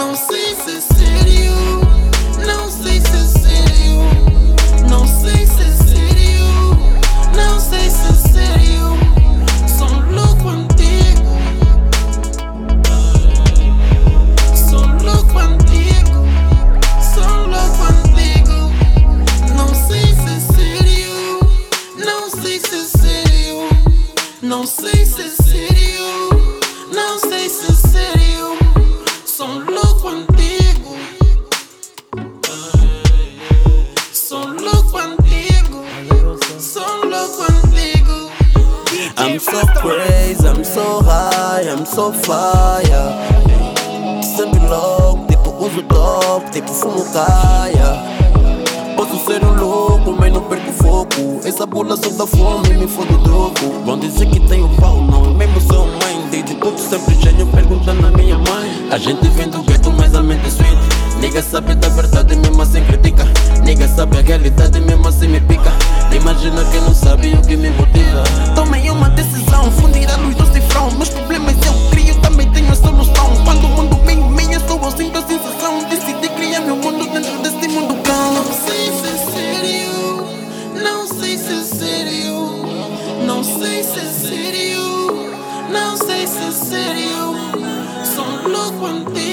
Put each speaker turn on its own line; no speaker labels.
Não sei se é sério, não sei se é sério, não sei se é sério, não sei se é sério. Sou louco antigo, sou louco antigo, sou louco antigo. Não sei se é sério, não sei se é sério, não sei se é sério, não sei se é sério.
I'm so crazy, I'm so high, I'm so fire. Sempre louco, tipo uso top, tipo fumo caia. Posso ser um louco, mas não perco foco. Essa bola só dá fome, me fode o troco. Vão dizer que tenho pau, não é mesmo seu mãe. Desde puto sempre gênio, perguntando à minha mãe. A gente vem do gueto, mas a mente é sweet. Nigga sabe da verdade, mesmo assim critica. Nigga sabe a realidade, mesmo assim me pica. Imagina quem não sabe o que me motiva. Tomei uma decisão, fundir a luz do cifrão. Meus problemas eu crio, também tenho a solução. Quando o mundo vem em mim, eu sou sinto a sensação. Decidi criar meu mundo dentro desse mundo cão.
Não sei se é sério, não sei se é sério, não sei se é sério, não sei se é sério. Sou louco antigo.